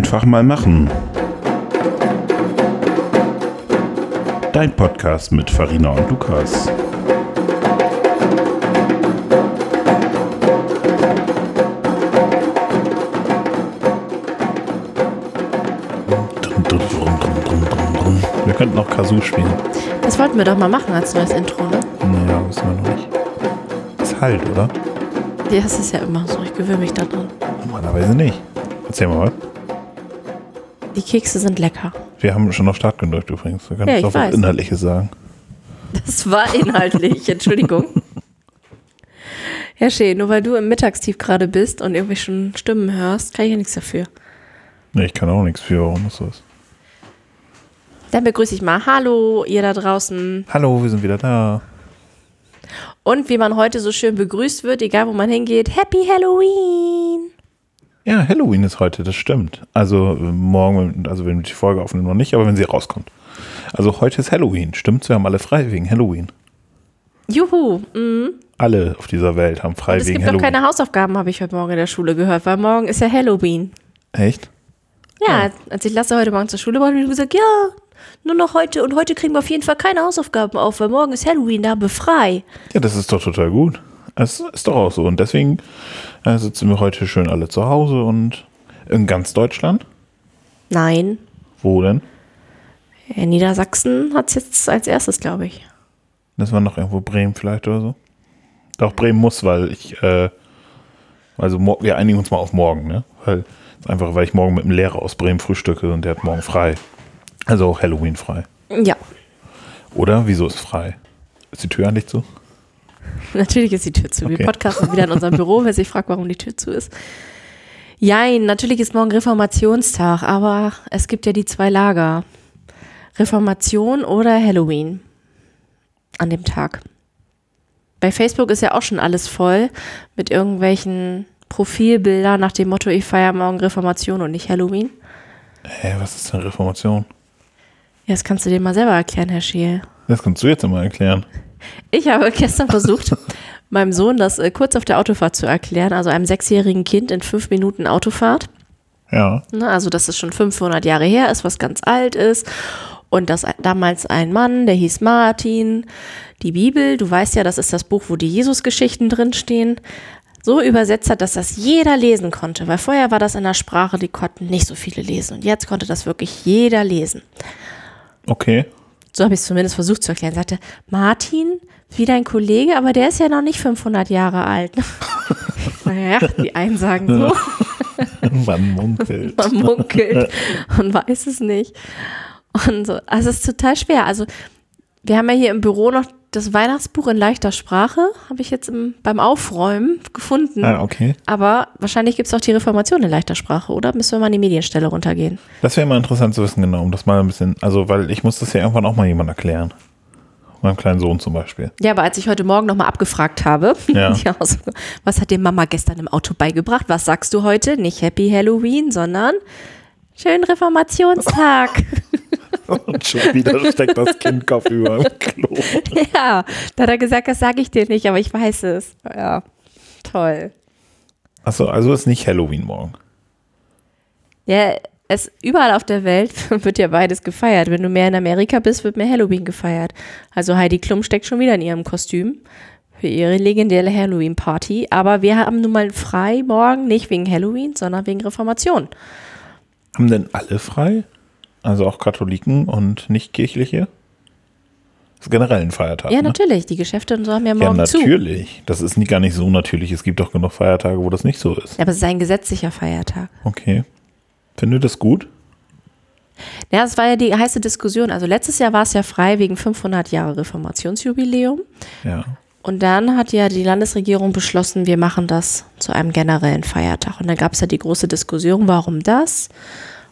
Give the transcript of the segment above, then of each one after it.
Einfach mal machen. Dein Podcast mit Farina und Lukas. Wir könnten noch Kazoo spielen. Das wollten wir doch mal machen als neues Intro, ne? Naja, wissen wir noch nicht. Ist halt, oder? Ja, das ist ja immer so. Ich gewöhne mich daran. Normalerweise nicht. Erzähl mal was. Die Kekse sind lecker. Wir haben schon auf Start gedrückt übrigens. Wir können Ja, noch was. Inhaltliches sagen. Das war inhaltlich, Entschuldigung. Ja, schön. Nur weil du im Mittagstief gerade bist und irgendwie schon Stimmen hörst, kann ich ja nichts dafür. Nee, ich kann auch nichts für, warum das so ist. Dann begrüße ich mal Hallo, ihr da draußen. Hallo, wir sind wieder da. Und wie man heute so schön begrüßt wird, egal wo man hingeht, Happy Halloween! Ja, Halloween ist heute, das stimmt. Also äh, morgen, also wenn wir die Folge aufnehmen, noch nicht, aber wenn sie rauskommt. Also heute ist Halloween, stimmt? Wir haben alle frei wegen Halloween. Juhu! Mhm. Alle auf dieser Welt haben frei Und es wegen gibt noch Halloween. keine Hausaufgaben, habe ich heute Morgen in der Schule gehört, weil morgen ist ja Halloween. Echt? Ja, als ich Lasse heute Morgen zur Schule wollte, habe ich gesagt, ja, nur noch heute und heute kriegen wir auf jeden Fall keine Hausaufgaben auf, weil morgen ist Halloween, da haben wir frei. Ja, das ist doch total gut. Es ist doch auch so. Und deswegen äh, sitzen wir heute schön alle zu Hause und in ganz Deutschland. Nein, Wo denn? in Niedersachsen hat es jetzt als erstes, glaube ich. Das war noch irgendwo Bremen vielleicht oder so. Doch, Bremen muss, weil ich, äh, also wir einigen uns mal auf morgen, ne? Weil, einfach, weil ich morgen mit einem Lehrer aus Bremen frühstücke und der hat morgen frei. Also auch Halloween frei. Ja, Oder? Wieso ist frei? Ist die Tür eigentlich zu? natürlich ist die Tür zu. Okay. Wir podcasten wieder in unserem Büro, wer sich fragt, warum die Tür zu ist. Jein, natürlich ist morgen Reformationstag, aber es gibt ja die zwei Lager. Reformation oder Halloween an dem Tag. Bei Facebook ist ja auch schon alles voll mit irgendwelchen Profilbildern nach dem Motto, ich feiere morgen Reformation und nicht Halloween. Hä, was ist denn Reformation? Ja, das kannst du dir mal selber erklären, Herr Scheel. Das kannst du jetzt immer erklären. Ich habe gestern versucht, meinem Sohn das äh, kurz auf der Autofahrt zu erklären, also einem sechsjährigen Kind in fünf Minuten Autofahrt. Ja. Ne, also, dass es schon 500 Jahre her ist, was ganz alt ist. Und dass damals ein Mann, der hieß Martin, die Bibel, du weißt ja, das ist das Buch, wo die Jesus-Geschichten drinstehen, so übersetzt hat, dass das jeder lesen konnte. Weil vorher war das in der Sprache, die konnten nicht so viele lesen. Und jetzt konnte das wirklich jeder lesen. Okay. So habe ich es zumindest versucht zu erklären. Sagte, Martin, wie dein Kollege, aber der ist ja noch nicht 500 Jahre alt. naja, die einen sagen so, Man munkelt. man munkelt und weiß es nicht. Und so, also es ist total schwer. Also wir haben ja hier im Büro noch das Weihnachtsbuch in leichter Sprache, habe ich jetzt im, beim Aufräumen gefunden. Ah, okay. Aber wahrscheinlich gibt es auch die Reformation in leichter Sprache, oder? Müssen wir mal an die Medienstelle runtergehen. Das wäre mal interessant zu wissen, genau, um das mal ein bisschen, also, weil ich muss das ja irgendwann auch mal jemand erklären. Meinem kleinen Sohn zum Beispiel. Ja, aber als ich heute Morgen nochmal abgefragt habe, Ja. was hat dir Mama gestern im Auto beigebracht? Was sagst du heute? Nicht Happy Halloween, sondern schönen Reformationstag. Und schon wieder steckt das Kind kopfüber im Klo. ja, da hat er gesagt, das sage ich dir nicht, aber ich weiß es. Ja, toll. Achso, also ist nicht Halloween morgen. Ja, es überall auf der Welt wird ja beides gefeiert. Wenn du mehr in Amerika bist, wird mehr Halloween gefeiert. Also Heidi Klum steckt schon wieder in ihrem Kostüm für ihre legendäre Halloween-Party. Aber wir haben nun mal frei morgen, nicht wegen Halloween, sondern wegen Reformation. Haben denn alle frei? Also auch Katholiken und nicht kirchliche? Das ist generell ein Feiertag. Ja, ne? natürlich. Die Geschäfte und so haben ja Ja, morgen zu. natürlich. Das ist nie, gar nicht so natürlich. Es gibt doch genug Feiertage, wo das nicht so ist. Ja, aber es ist ein gesetzlicher Feiertag. Okay. Findet ihr das gut? Ja, es war ja die heiße Diskussion. Also letztes Jahr war es ja frei wegen 500 Jahre Reformationsjubiläum. Ja. Und dann hat ja die Landesregierung beschlossen, wir machen das zu einem generellen Feiertag. Und dann gab es ja die große Diskussion, warum das?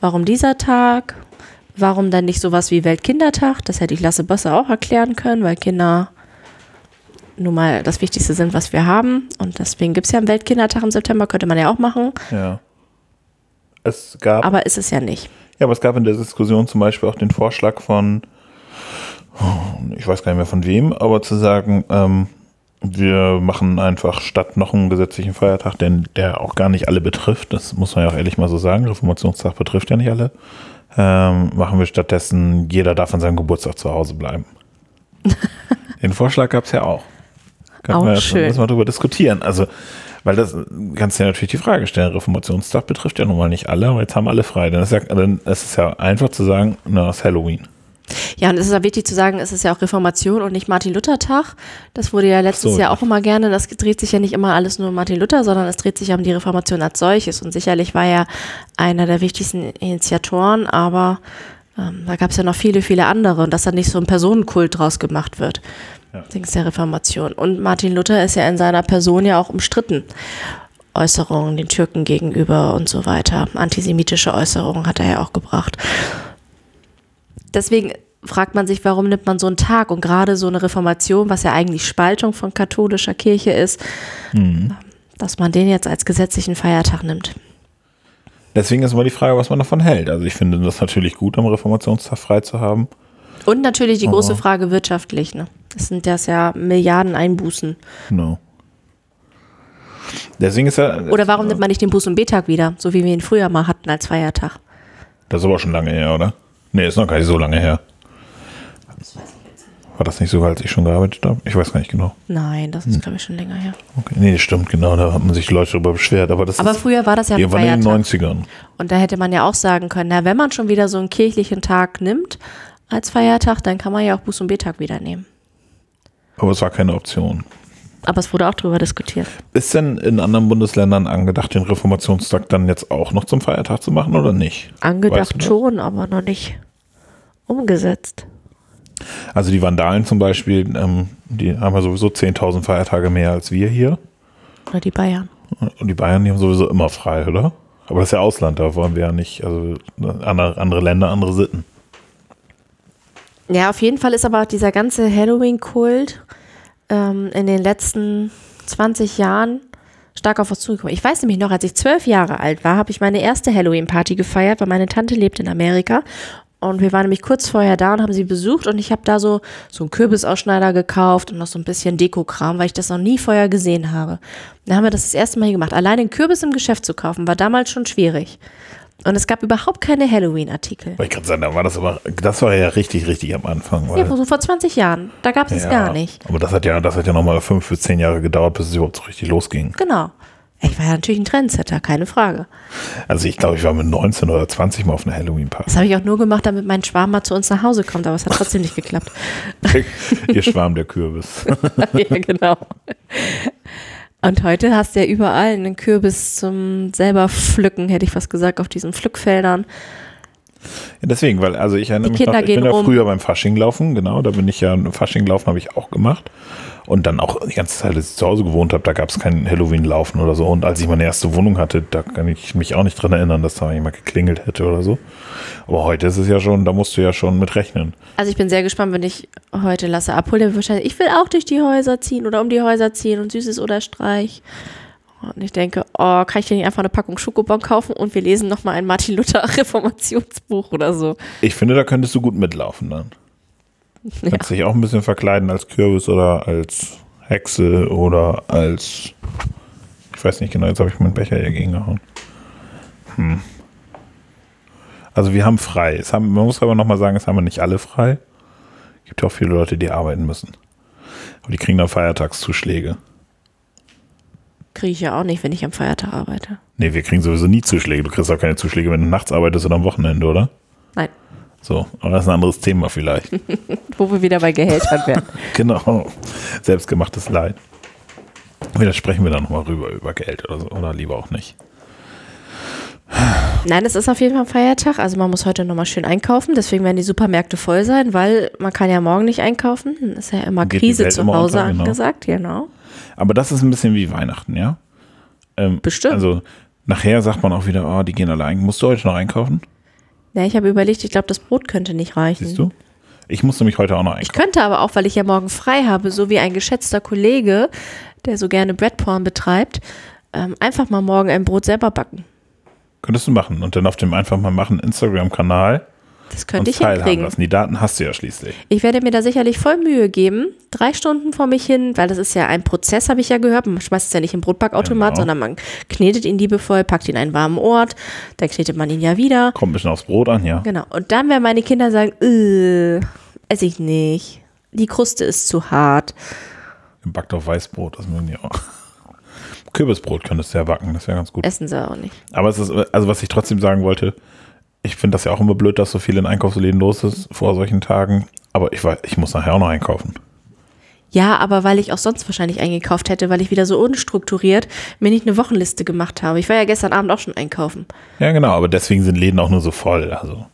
Warum dieser Tag? Warum dann nicht sowas wie Weltkindertag? Das hätte ich Lasse Bosse auch erklären können, weil Kinder nun mal das Wichtigste sind, was wir haben. Und deswegen gibt es ja einen Weltkindertag im September, könnte man ja auch machen. Ja. Es gab, Aber ist es ja nicht. ja, aber es gab in der Diskussion zum Beispiel auch den Vorschlag von, ich weiß gar nicht mehr von wem, aber zu sagen, ähm, Wir machen einfach statt noch einen gesetzlichen Feiertag, denn der auch gar nicht alle betrifft, das muss man ja auch ehrlich mal so sagen, Reformationstag betrifft ja nicht alle, ähm, machen wir stattdessen, jeder darf an seinem Geburtstag zu Hause bleiben. Den Vorschlag gab es ja auch. Können Auch wir schön. müssen wir darüber diskutieren. Also, weil das kannst du ja natürlich die Frage stellen, Reformationstag betrifft ja nun mal nicht alle, aber jetzt haben alle frei. Dann ist ja, dann ist es ja einfach zu sagen, na, ist Halloween. Ja, und es ist ja wichtig zu sagen, es ist ja auch Reformation und nicht Martin-Luther-Tag. Das wurde ja letztes so, Jahr ja. auch immer gerne. Das dreht sich ja nicht immer alles nur um Martin Luther, sondern es dreht sich ja um die Reformation als solches. Und sicherlich war er einer der wichtigsten Initiatoren, aber ähm, da gab es ja noch viele, viele andere und dass da nicht so ein Personenkult draus gemacht wird. Ja. Dings der Reformation. Und Martin Luther ist ja in seiner Person ja auch umstritten. Äußerungen den Türken gegenüber und so weiter. Antisemitische Äußerungen hat er ja auch gebracht. Deswegen fragt man sich, warum nimmt man so einen Tag und gerade so eine Reformation, was ja eigentlich Spaltung von katholischer Kirche ist, dass man den jetzt als gesetzlichen Feiertag nimmt. Deswegen ist immer die Frage, was man davon hält. Also ich finde das natürlich gut, am Reformationstag frei zu haben. Und natürlich die Aber- große Frage wirtschaftlich. Ne? Das sind das ja Milliarden Einbußen. Genau. Deswegen ist ja. Oder warum nimmt man nicht den Buß- und B-Tag wieder, so wie wir ihn früher mal hatten als Feiertag? Das ist aber schon lange her, oder? Nee, ist noch gar nicht so lange her. War das nicht sogar, als ich schon gearbeitet habe? Ich weiß gar nicht genau. Nein, das ist, glaube ich, schon länger her. Okay. Nee, stimmt, genau. Da haben sich Leute darüber beschwert. Aber das Aber früher war das ja ein waren in den Feiertag. 90ern. Und da hätte man ja auch sagen können, na, wenn man schon wieder so einen kirchlichen Tag nimmt als Feiertag, dann kann man ja auch Buß- und B-Tag wieder nehmen. Aber es war keine Option. Aber es wurde auch drüber diskutiert. Ist denn in anderen Bundesländern angedacht, den Reformationstag dann jetzt auch noch zum Feiertag zu machen oder nicht? Weißt Angedacht du das? schon, aber noch nicht umgesetzt. Also die Vandalen zum Beispiel, ähm, die haben ja sowieso 10.000 Feiertage mehr als wir hier. Oder die Bayern. Und die Bayern, die haben sowieso immer frei, oder? Aber das ist ja Ausland, da wollen wir ja nicht, also andere, andere Länder, andere Sitten. Ja, auf jeden Fall ist aber auch dieser ganze Halloween-Kult ähm, in den letzten 20 Jahren stark auf uns zugekommen. Ich weiß nämlich noch, als ich zwölf Jahre alt war, habe ich meine erste Halloween-Party gefeiert, weil meine Tante lebt in Amerika. Und wir waren nämlich kurz vorher da und haben sie besucht und ich habe da so, so einen Kürbisausschneider gekauft und noch so ein bisschen Dekokram, weil ich das noch nie vorher gesehen habe. Dann haben wir das das erste Mal hier gemacht. Allein den Kürbis im Geschäft zu kaufen, war damals schon schwierig. Und es gab überhaupt keine Halloween-Artikel. Ich gerade sagen, da war das aber, das war ja richtig, richtig am Anfang. Ja, so vor 20 Jahren. Da gab es es ja, gar nicht. Aber das hat ja, das hat ja nochmal fünf bis zehn Jahre gedauert, bis es überhaupt so richtig losging. Genau. Ich war ja natürlich ein Trendsetter, keine Frage. Also ich glaube, ich war mit 19 oder 20 mal auf einer Halloween-Party. Das habe ich auch nur gemacht, damit mein Schwarm mal zu uns nach Hause kommt, aber es hat trotzdem nicht geklappt. Ihr Schwarm der Kürbis. ja, genau. Und heute hast du ja überall einen Kürbis zum selber pflücken, hätte ich fast gesagt, auf diesen Pflückfeldern. Ja, deswegen, weil, also ich erinnere mich noch, ich bin ja früher beim Fasching laufen, genau, da bin ich ja, Fasching laufen habe ich auch gemacht. Und dann auch die ganze Zeit, als ich zu Hause gewohnt habe, da gab es kein Halloween-Laufen oder so. Und als ich meine erste Wohnung hatte, da kann ich mich auch nicht dran erinnern, dass da jemand geklingelt hätte oder so. Aber heute ist es ja schon, da musst du ja schon mit rechnen. Also ich bin sehr gespannt, wenn ich heute Lasse abhole, der wird wahrscheinlich, ich will auch durch die Häuser ziehen oder um die Häuser ziehen und Süßes oder Streich. Und ich denke, oh, kann ich dir nicht einfach eine Packung Schokobon kaufen und wir lesen nochmal ein Martin Luther Reformationsbuch oder so. Ich finde, da könntest du gut mitlaufen dann. Ja. Kannst dich auch ein bisschen verkleiden als Kürbis oder als Hexe oder als. Ich weiß nicht genau, jetzt habe ich meinen Becher hier gegengehauen. Hm. Also wir haben frei. Es haben, man muss aber nochmal sagen, es haben wir nicht alle frei. Es gibt ja auch viele Leute, die arbeiten müssen. Aber die kriegen dann Feiertagszuschläge. Kriege ich ja auch nicht, wenn ich am Feiertag arbeite. Nee, wir kriegen sowieso nie Zuschläge. Du kriegst auch keine Zuschläge, wenn du nachts arbeitest oder am Wochenende, oder? Nein, So, aber das ist ein anderes Thema vielleicht. wo wir wieder bei Gehältern werden. Genau. Selbstgemachtes Leid. Vielleicht sprechen wir dann nochmal rüber über Geld oder so. Oder lieber auch nicht. Nein, es ist auf jeden Fall ein Feiertag. Also man muss heute nochmal schön einkaufen. Deswegen werden die Supermärkte voll sein, weil man kann ja morgen nicht einkaufen. Dann ist ja immer Geht Krise zu Hause unter, genau. angesagt. Genau. Aber das ist ein bisschen wie Weihnachten, ja? Ähm, Bestimmt. Also nachher sagt man auch wieder, oh, die gehen alle ein. Musst du heute noch einkaufen? Ja, ich habe überlegt, ich glaube, das Brot könnte nicht reichen. Siehst du? Ich muss nämlich heute auch noch Ich einkaufen. könnte aber auch, weil ich ja morgen frei habe, so wie ein geschätzter Kollege, der so gerne Breadporn betreibt, ähm, einfach mal morgen ein Brot selber backen. Könntest du machen. Und dann auf dem einfach mal machen Instagram-Kanal Das könnte ich hinkriegen. lassen. Die Daten hast du ja schließlich. Ich werde mir da sicherlich voll Mühe geben. Drei Stunden vor mich hin, weil das ist ja ein Prozess, habe ich ja gehört. Man schmeißt es ja nicht im Brotbackautomat, Genau. sondern man knetet ihn liebevoll, packt ihn in einen warmen Ort, dann knetet man ihn ja wieder. Kommt ein bisschen aufs Brot an, ja. Genau. Und dann werden meine Kinder sagen, äh, esse ich nicht. Die Kruste ist zu hart. Backt auf Weißbrot, das mögen die auch. Kürbisbrot könntest du ja backen, das wäre ganz gut. Essen sie auch nicht. Aber es ist, also was ich trotzdem sagen wollte, ich finde das ja auch immer blöd, dass so viel in Einkaufsläden los ist vor solchen Tagen. Aber ich weiß, ich muss nachher auch noch einkaufen. Ja, aber weil ich auch sonst wahrscheinlich eingekauft hätte, weil ich wieder so unstrukturiert mir nicht eine Wochenliste gemacht habe. Ich war ja gestern Abend auch schon einkaufen. Ja, genau, aber deswegen sind Läden auch nur so voll. Also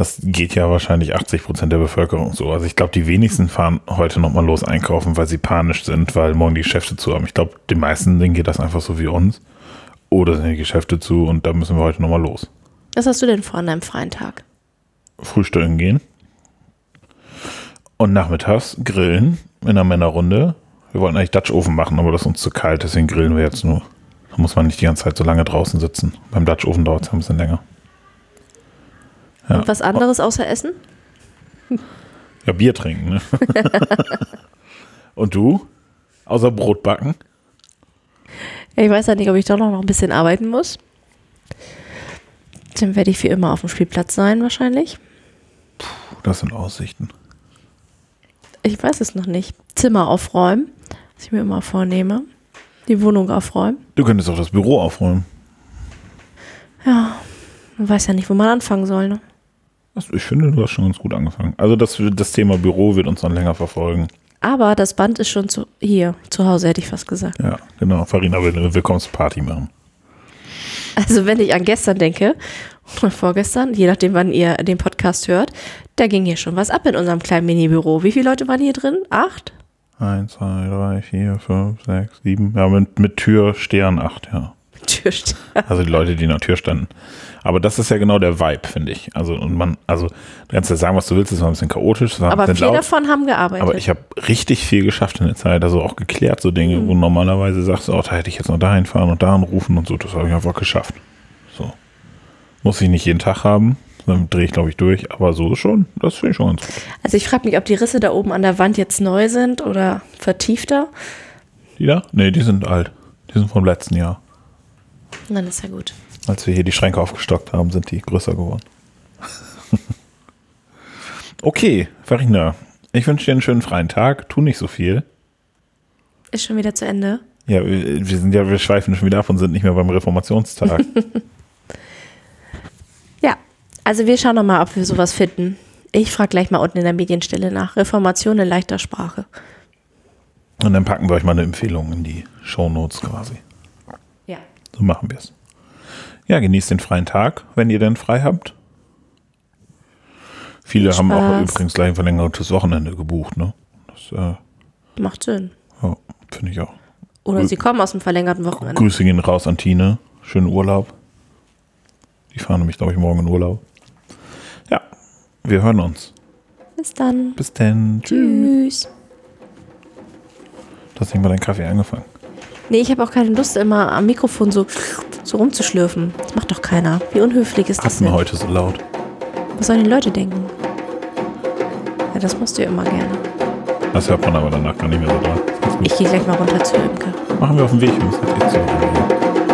das geht ja wahrscheinlich 80 Prozent der Bevölkerung so. Also ich glaube, die wenigsten fahren heute nochmal los einkaufen, weil sie panisch sind, weil morgen die Geschäfte zu haben. Ich glaube, den meisten denen geht das einfach so wie uns. Oder sind die Geschäfte zu und da müssen wir heute nochmal los. Was hast du denn vor an deinem freien Tag? Frühstücken gehen. Und nachmittags grillen in einer Männerrunde. Wir wollten eigentlich Dutch Ofen machen, aber das ist uns zu kalt, deswegen grillen wir jetzt nur. Da muss man nicht die ganze Zeit so lange draußen sitzen. Beim Dutch Ofen dauert es ein bisschen länger. Ja. Und was anderes außer Essen? Ja, Bier trinken, ne? Und du? Außer Brot backen? Ich weiß ja nicht, ob ich doch noch ein bisschen arbeiten muss. Dann werde ich für immer auf dem Spielplatz sein, wahrscheinlich. Das sind Aussichten. Ich weiß es noch nicht. Zimmer aufräumen, was ich mir immer vornehme. Die Wohnung aufräumen. Du könntest auch das Büro aufräumen. Ja, man weiß ja nicht, wo man anfangen soll. Ne? Ich finde, du hast schon ganz gut angefangen. Also das, das Thema Büro wird uns noch länger verfolgen. Aber das Band ist schon zu, hier, zu Hause, hätte ich fast gesagt. Ja, genau. Farina will eine Willkommensparty machen. Also wenn ich an gestern denke, oder vorgestern, je nachdem, wann ihr den Podcast hört, da ging hier schon was ab in unserem kleinen Mini-Büro. Wie viele Leute waren hier drin? Acht? Eins, zwei, drei, vier, fünf, sechs, sieben. Ja, mit, mit Tür, Stern, acht, ja. Türsteher. Also die Leute, die in der Tür standen. Aber das ist ja genau der Vibe, finde ich. Also, und man, also, du kannst ja sagen, was du willst, es war ein bisschen chaotisch, es war ein Aber vier laut. davon haben gearbeitet. Aber ich habe richtig viel geschafft in der Zeit, also auch geklärt, so Dinge, Mhm. wo normalerweise sagst du, oh, da hätte ich jetzt noch dahin fahren und da anrufen und so, das habe ich einfach geschafft. So. Muss ich nicht jeden Tag haben, dann drehe ich, glaube ich, durch, aber so schon, das finde ich schon ganz gut. Also ich frage mich, ob die Risse da oben an der Wand jetzt neu sind oder vertiefter. Die da? Nee, die sind alt. Die sind vom letzten Jahr. Dann ist ja gut. Als wir hier die Schränke aufgestockt haben, sind die größer geworden. okay, Farina, ich wünsche dir einen schönen freien Tag. Tu nicht so viel. Ist schon wieder zu Ende. Ja, wir sind ja, wir schweifen schon wieder ab und sind nicht mehr beim Reformationstag. Ja, also wir schauen noch mal, ob wir sowas finden. Ich frage gleich mal unten in der Medienstelle nach. Reformation in leichter Sprache. und dann packen wir euch mal eine Empfehlung in die Shownotes quasi. So machen wir es. Ja, genießt den freien Tag, wenn ihr denn frei habt. Viele Viel haben auch übrigens gleich ein verlängertes Wochenende gebucht, ne? Das äh, Macht Sinn. ja, finde ich auch. Oder Grü- sie kommen aus dem verlängerten Wochenende. Grüße gehen raus an Tine. Schönen Urlaub. Die fahren nämlich, glaube ich, morgen in Urlaub. Ja, wir hören uns. Bis dann. Bis dann. Tschüss. Tschüss. Du hast nicht mal deinen Kaffee angefangen. Nee, ich habe auch keine Lust, immer am Mikrofon so, so rumzuschlürfen. Das macht doch keiner. Wie unhöflich ist das Atme denn? heute so laut. Was sollen die Leute denken? Ja, das machst du ja immer gerne. Das hört man aber danach gar nicht mehr so doll. Ich gehe gleich mal runter zu Imke. Machen wir auf dem Weg, wir müssen jetzt eh zu.